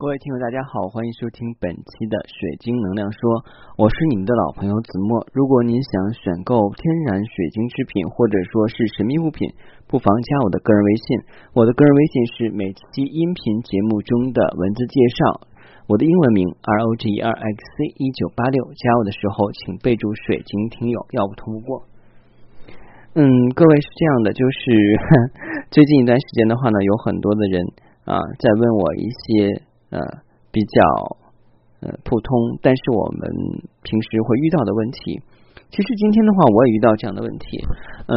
各位听友，大家好，欢迎收听本期的水晶能量说，我是你们的老朋友子墨。如果您想选购天然水晶制品，或者说是神秘物品，不妨加我的个人微信。我的个人微信是每期音频节目中的文字介绍，我的英文名 R O G E R X C 一九八六。加我的时候请备注水晶听友，要不通不过。嗯，各位是这样的，就是 最近一段时间的话呢，有很多的人啊在问我一些。呃，比较呃普通，但是我们平时会遇到的问题，其实今天的话我也遇到这样的问题。呃，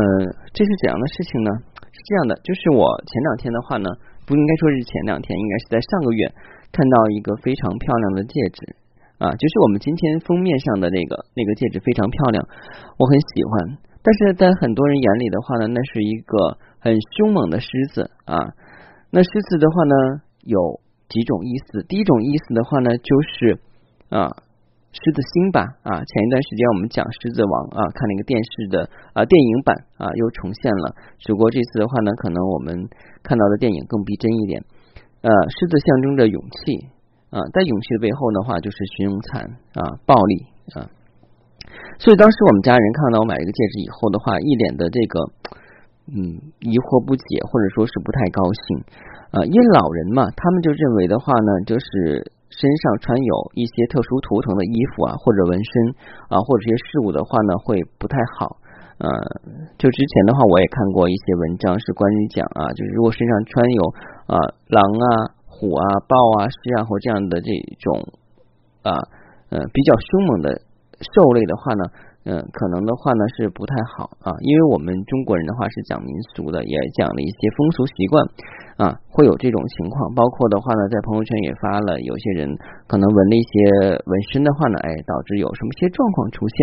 这是怎样的事情呢？是这样的，就是我前两天的话呢，不应该说是前两天，应该是在上个月看到一个非常漂亮的戒指啊，就是我们今天封面上的那个那个戒指非常漂亮，我很喜欢。但是在很多人眼里的话呢，那是一个很凶猛的狮子啊。那狮子的话呢，有。几种意思，第一种意思的话呢，就是啊狮子心吧啊，前一段时间我们讲狮子王啊，看那个电视的啊电影版啊又重现了，只不过这次的话呢，可能我们看到的电影更逼真一点。呃，狮子象征着勇气啊，在勇气的背后的话，就是寻勇残啊，暴力啊。所以当时我们家人看到我买这个戒指以后的话，一脸的这个嗯疑惑不解，或者说是不太高兴。啊，因为老人嘛，他们就认为的话呢，就是身上穿有一些特殊图腾的衣服啊，或者纹身啊，或者这些事物的话呢，会不太好。呃，就之前的话，我也看过一些文章，是关于讲啊，就是如果身上穿有啊狼啊、虎啊、豹啊、狮啊或这样的这种啊呃比较凶猛的兽类的话呢。嗯，可能的话呢是不太好啊，因为我们中国人的话是讲民俗的，也讲了一些风俗习惯啊，会有这种情况。包括的话呢，在朋友圈也发了，有些人可能纹了一些纹身的话呢，哎，导致有什么些状况出现。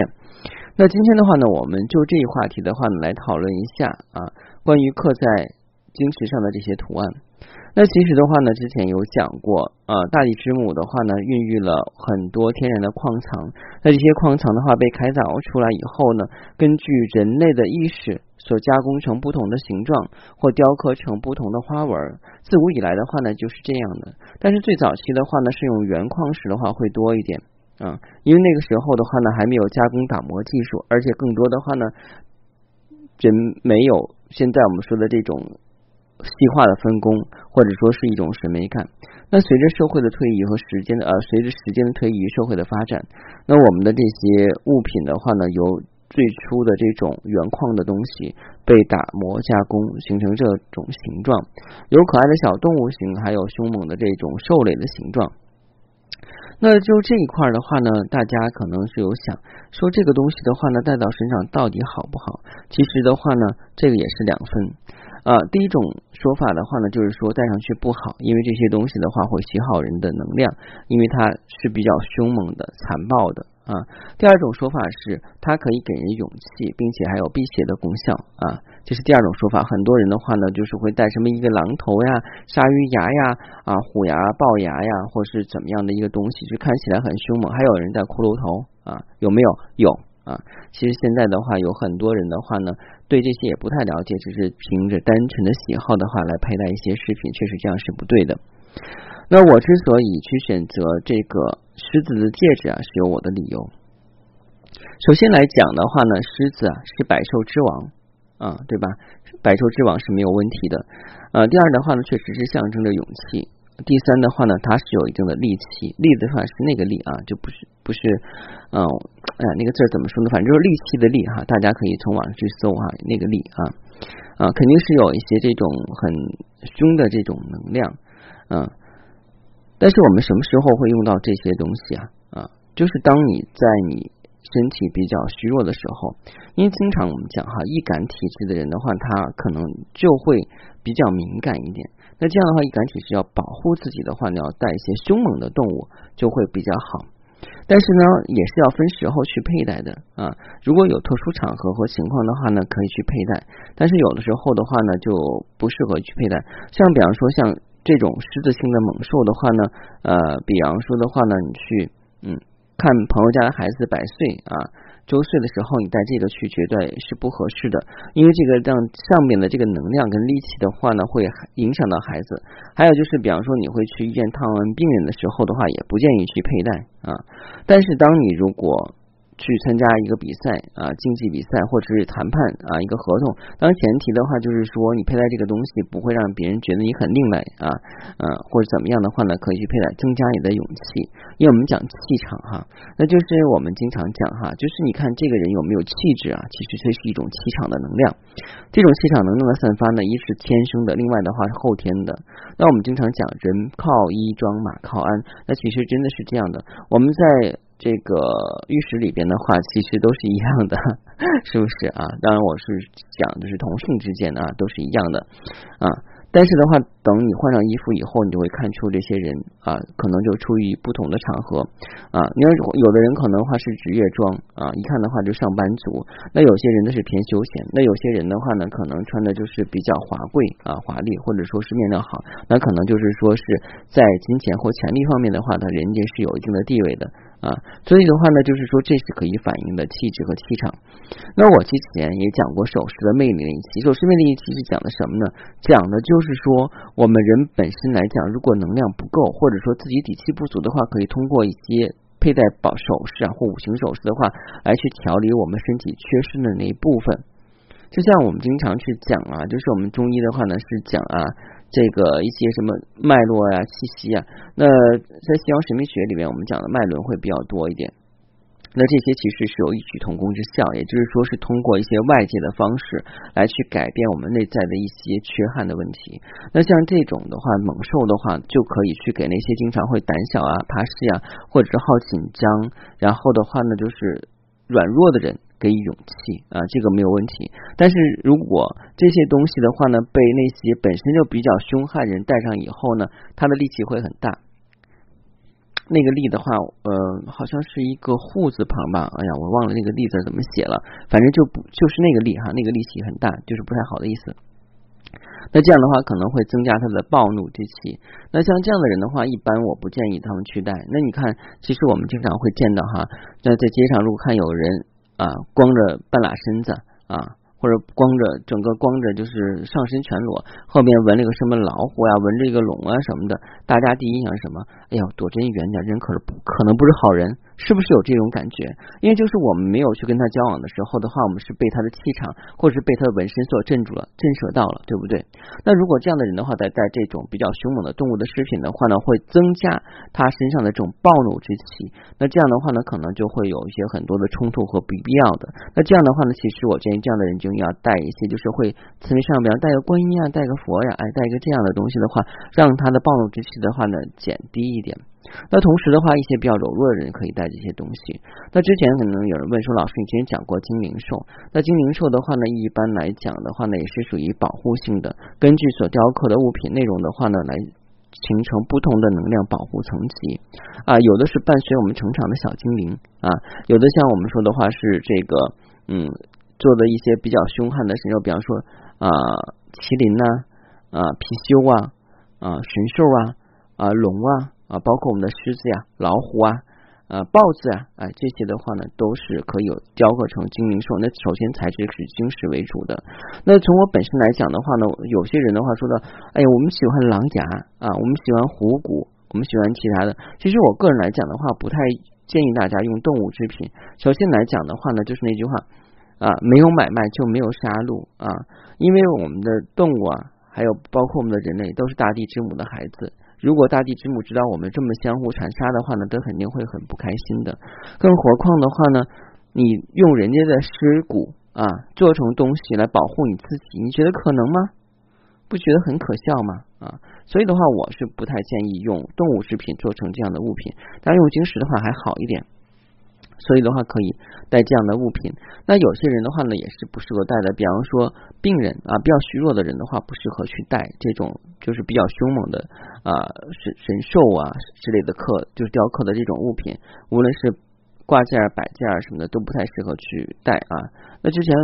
那今天的话呢，我们就这一话题的话呢，来讨论一下啊，关于刻在晶石上的这些图案。那其实的话呢，之前有讲过，呃，大地之母的话呢，孕育了很多天然的矿藏。那这些矿藏的话被开凿出来以后呢，根据人类的意识所加工成不同的形状，或雕刻成不同的花纹。自古以来的话呢，就是这样的。但是最早期的话呢，是用原矿石的话会多一点啊，因为那个时候的话呢，还没有加工打磨技术，而且更多的话呢，人没有现在我们说的这种。细化的分工，或者说是一种审美感。那随着社会的推移和时间的呃，随着时间的推移，社会的发展，那我们的这些物品的话呢，由最初的这种原矿的东西被打磨加工，形成这种形状，有可爱的小动物形，还有凶猛的这种兽类的形状。那就这一块的话呢，大家可能是有想说这个东西的话呢，戴到身上到底好不好？其实的话呢，这个也是两分。啊，第一种说法的话呢，就是说戴上去不好，因为这些东西的话会消耗人的能量，因为它是比较凶猛的、残暴的啊。第二种说法是它可以给人勇气，并且还有辟邪的功效啊，这是第二种说法。很多人的话呢，就是会戴什么一个狼头呀、鲨鱼牙呀、啊虎牙、龅牙呀，或是怎么样的一个东西，就看起来很凶猛。还有人戴骷髅头啊，有没有？有啊。其实现在的话，有很多人的话呢。对这些也不太了解，只是凭着单纯的喜好的话来佩戴一些饰品，确实这样是不对的。那我之所以去选择这个狮子的戒指啊，是有我的理由。首先来讲的话呢，狮子啊是百兽之王啊，对吧？百兽之王是没有问题的。呃，第二的话呢，确实是象征着勇气。第三的话呢，它是有一定的力气，力的话是那个力啊，就不是不是，嗯，哎，那个字怎么说呢？反正就是力气的力哈，大家可以从网上去搜哈，那个力啊啊，肯定是有一些这种很凶的这种能量，嗯，但是我们什么时候会用到这些东西啊？啊，就是当你在你身体比较虚弱的时候，因为经常我们讲哈，易感体质的人的话，他可能就会比较敏感一点。那这样的话，易感体质要保护自己的话，你要带一些凶猛的动物就会比较好。但是呢，也是要分时候去佩戴的啊。如果有特殊场合和情况的话呢，可以去佩戴。但是有的时候的话呢，就不适合去佩戴。像比方说像这种狮子性的猛兽的话呢，呃，比方说的话呢，你去嗯看朋友家的孩子百岁啊，周岁的时候，你带这个去绝对是不合适的，因为这个让上面的这个能量跟力气的话呢，会影响到孩子。还有就是，比方说你会去医院探望病人的时候的话，也不建议去佩戴啊。但是当你如果去参加一个比赛啊，竞技比赛或者是谈判啊，一个合同。当前提的话就是说，你佩戴这个东西不会让别人觉得你很另类啊，嗯，或者怎么样的话呢，可以去佩戴，增加你的勇气。因为我们讲气场哈，那就是我们经常讲哈，就是你看这个人有没有气质啊，其实这是一种气场的能量。这种气场能量的散发呢，一是天生的，另外的话是后天的。那我们经常讲人靠衣装，马靠鞍，那其实真的是这样的。我们在这个玉石里边的话，其实都是一样的，是不是啊？当然，我是讲的是同性之间啊，都是一样的啊。但是的话，等你换上衣服以后，你就会看出这些人啊，可能就出于不同的场合啊。你要有的人可能话是职业装啊，一看的话就上班族。那有些人呢是偏休闲，那有些人的话呢，可能穿的就是比较华贵啊、华丽，或者说是面料好，那可能就是说是在金钱或权力方面的话，呢人家是有一定的地位的。啊，所以的话呢，就是说这是可以反映的气质和气场。那我之前也讲过首饰的魅力那一期，首饰魅力一期是讲的什么呢？讲的就是说我们人本身来讲，如果能量不够，或者说自己底气不足的话，可以通过一些佩戴宝首饰啊或五行首饰的话，来去调理我们身体缺失的那一部分。就像我们经常去讲啊，就是我们中医的话呢是讲啊。这个一些什么脉络呀、气息啊，那在西方神秘学里面，我们讲的脉轮会比较多一点。那这些其实是有异曲同工之效，也就是说是通过一些外界的方式来去改变我们内在的一些缺憾的问题。那像这种的话，猛兽的话就可以去给那些经常会胆小啊、怕事啊，或者是好紧张，然后的话呢，就是软弱的人。给予勇气啊，这个没有问题。但是如果这些东西的话呢，被那些本身就比较凶悍人带上以后呢，他的力气会很大。那个“力”的话，呃，好像是一个“户”字旁吧？哎呀，我忘了那个“力”字怎么写了。反正就不就是那个“力”哈，那个力气很大，就是不太好的意思。那这样的话可能会增加他的暴怒之气。那像这样的人的话，一般我不建议他们去戴。那你看，其实我们经常会见到哈，在在街上如果看有人。啊，光着半拉身子啊。或者光着整个光着就是上身全裸，后面纹了个什么老虎呀，纹着一个龙啊什么的，大家第一印象是什么？哎呦，躲真远点，人可是不可能不是好人，是不是有这种感觉？因为就是我们没有去跟他交往的时候的话，我们是被他的气场或者是被他的纹身所镇住了，震慑到了，对不对？那如果这样的人的话，在带这种比较凶猛的动物的饰品的话呢，会增加他身上的这种暴怒之气。那这样的话呢，可能就会有一些很多的冲突和不必要的。那这样的话呢，其实我建议这样的人就。要带一些，就是会词面上边带个观音啊，带个佛呀，哎，带一个这样的东西的话，让他的暴怒之气的话呢减低一点。那同时的话，一些比较柔弱的人可以带这些东西。那之前可能有人问说，老师你之前讲过精灵兽，那精灵兽的话呢，一般来讲的话呢，也是属于保护性的，根据所雕刻的物品内容的话呢，来形成不同的能量保护层级啊。有的是伴随我们成长的小精灵啊，有的像我们说的话是这个嗯。做的一些比较凶悍的神兽，比方说啊麒麟呐啊貔貅啊啊神兽啊啊龙啊啊，包括我们的狮子呀、老虎啊、啊豹子啊，啊这些的话呢，都是可以有雕刻成精灵兽。那首先材质是晶石为主的。那从我本身来讲的话呢，有些人的话说到，哎呀，我们喜欢狼牙啊，我们喜欢虎骨，我们喜欢其他的。其实我个人来讲的话，不太建议大家用动物制品。首先来讲的话呢，就是那句话。啊，没有买卖就没有杀戮啊！因为我们的动物啊，还有包括我们的人类，都是大地之母的孩子。如果大地之母知道我们这么相互残杀的话呢，她肯定会很不开心的。更何况的话呢，你用人家的尸骨啊做成东西来保护你自己，你觉得可能吗？不觉得很可笑吗？啊，所以的话，我是不太建议用动物制品做成这样的物品，但用晶石的话还好一点。所以的话，可以带这样的物品。那有些人的话呢，也是不适合带的。比方说，病人啊，比较虚弱的人的话，不适合去带这种就是比较凶猛的啊神神兽啊之类的刻，就是雕刻的这种物品。无论是挂件、摆件什么的，都不太适合去带啊。那之前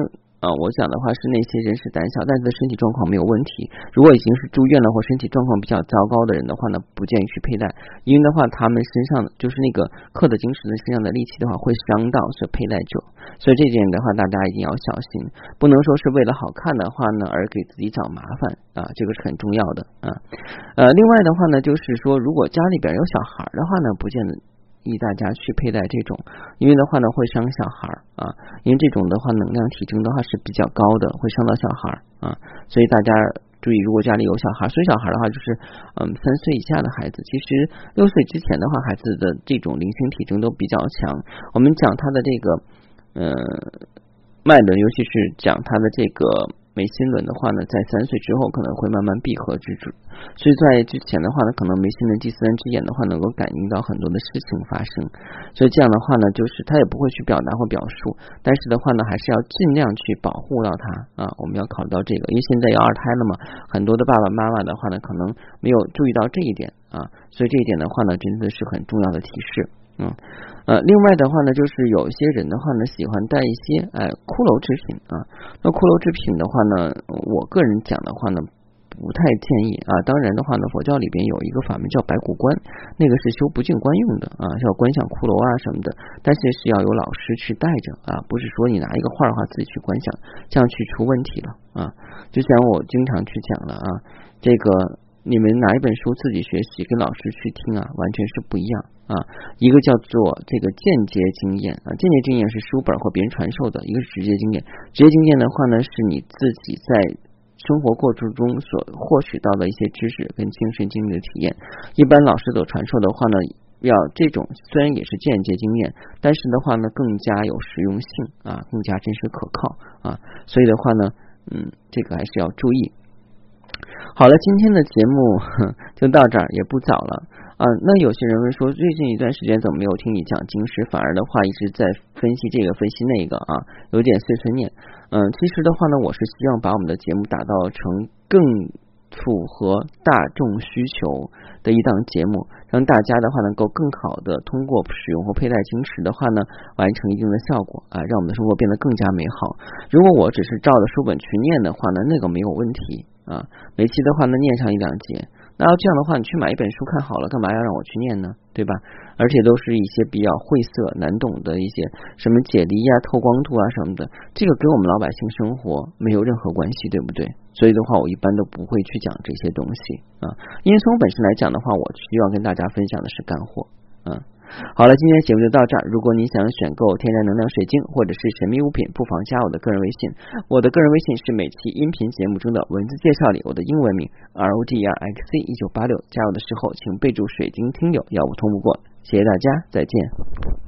啊，我讲的话是那些人是胆小，但是身体状况没有问题。如果已经是住院了或身体状况比较糟糕的人的话呢，不建议去佩戴，因为的话他们身上就是那个刻的金石的身上的利器的话会伤到是佩戴者，所以这点的话大家一定要小心，不能说是为了好看的话呢而给自己找麻烦啊，这个是很重要的啊。呃，另外的话呢，就是说如果家里边有小孩的话呢，不见得。议大家去佩戴这种，因为的话呢会伤小孩儿啊，因为这种的话能量体征的话是比较高的，会伤到小孩儿啊，所以大家注意，如果家里有小孩，所以小孩的话就是嗯三岁以下的孩子，其实六岁之前的话，孩子的这种灵性体征都比较强。我们讲他的这个嗯脉轮，尤其是讲他的这个。眉心轮的话呢，在三岁之后可能会慢慢闭合之主，所以在之前的话呢，可能眉心轮第三只眼的话能够感应到很多的事情发生，所以这样的话呢，就是他也不会去表达或表述，但是的话呢，还是要尽量去保护到他。啊，我们要考虑到这个，因为现在有二胎了嘛，很多的爸爸妈妈的话呢，可能没有注意到这一点。啊，所以这一点的话呢，真的是很重要的提示。嗯，呃，另外的话呢，就是有一些人的话呢，喜欢带一些哎骷髅制品啊。那骷髅制品的话呢，我个人讲的话呢，不太建议啊。当然的话呢，佛教里边有一个法门叫白骨观，那个是修不净观用的啊，要观想骷髅啊什么的。但是是要有老师去带着啊，不是说你拿一个画的话自己去观想，这样去出问题了啊。就像我经常去讲了啊，这个。你们拿一本书自己学习，跟老师去听啊，完全是不一样啊。一个叫做这个间接经验啊，间接经验是书本或别人传授的；一个是直接经验，直接经验的话呢，是你自己在生活过程中所获取到的一些知识跟亲身经历的体验。一般老师所传授的话呢，要这种虽然也是间接经验，但是的话呢，更加有实用性啊，更加真实可靠啊。所以的话呢，嗯，这个还是要注意。好了，今天的节目 就到这儿，也不早了啊。那有些人问说，最近一段时间怎么没有听你讲经师，反而的话一直在分析这个分析那个啊，有点碎碎念。嗯，其实的话呢，我是希望把我们的节目打造成更符合大众需求的一档节目，让大家的话能够更好的通过使用或佩戴经石的话呢，完成一定的效果啊，让我们的生活变得更加美好。如果我只是照着书本去念的话呢，那个没有问题。啊，每期的话呢念上一两节，那要这样的话，你去买一本书看好了，干嘛要让我去念呢？对吧？而且都是一些比较晦涩难懂的一些什么解离呀、透光度啊什么的，这个跟我们老百姓生活没有任何关系，对不对？所以的话，我一般都不会去讲这些东西啊，因为从本身来讲的话，我需要跟大家分享的是干货，嗯。好了，今天节目就到这儿。如果你想选购天然能量水晶或者是神秘物品，不妨加我的个人微信。我的个人微信是每期音频节目中的文字介绍里我的英文名 R O G R X C 一九八六。加我的时候请备注“水晶听友”，要不通不过。谢谢大家，再见。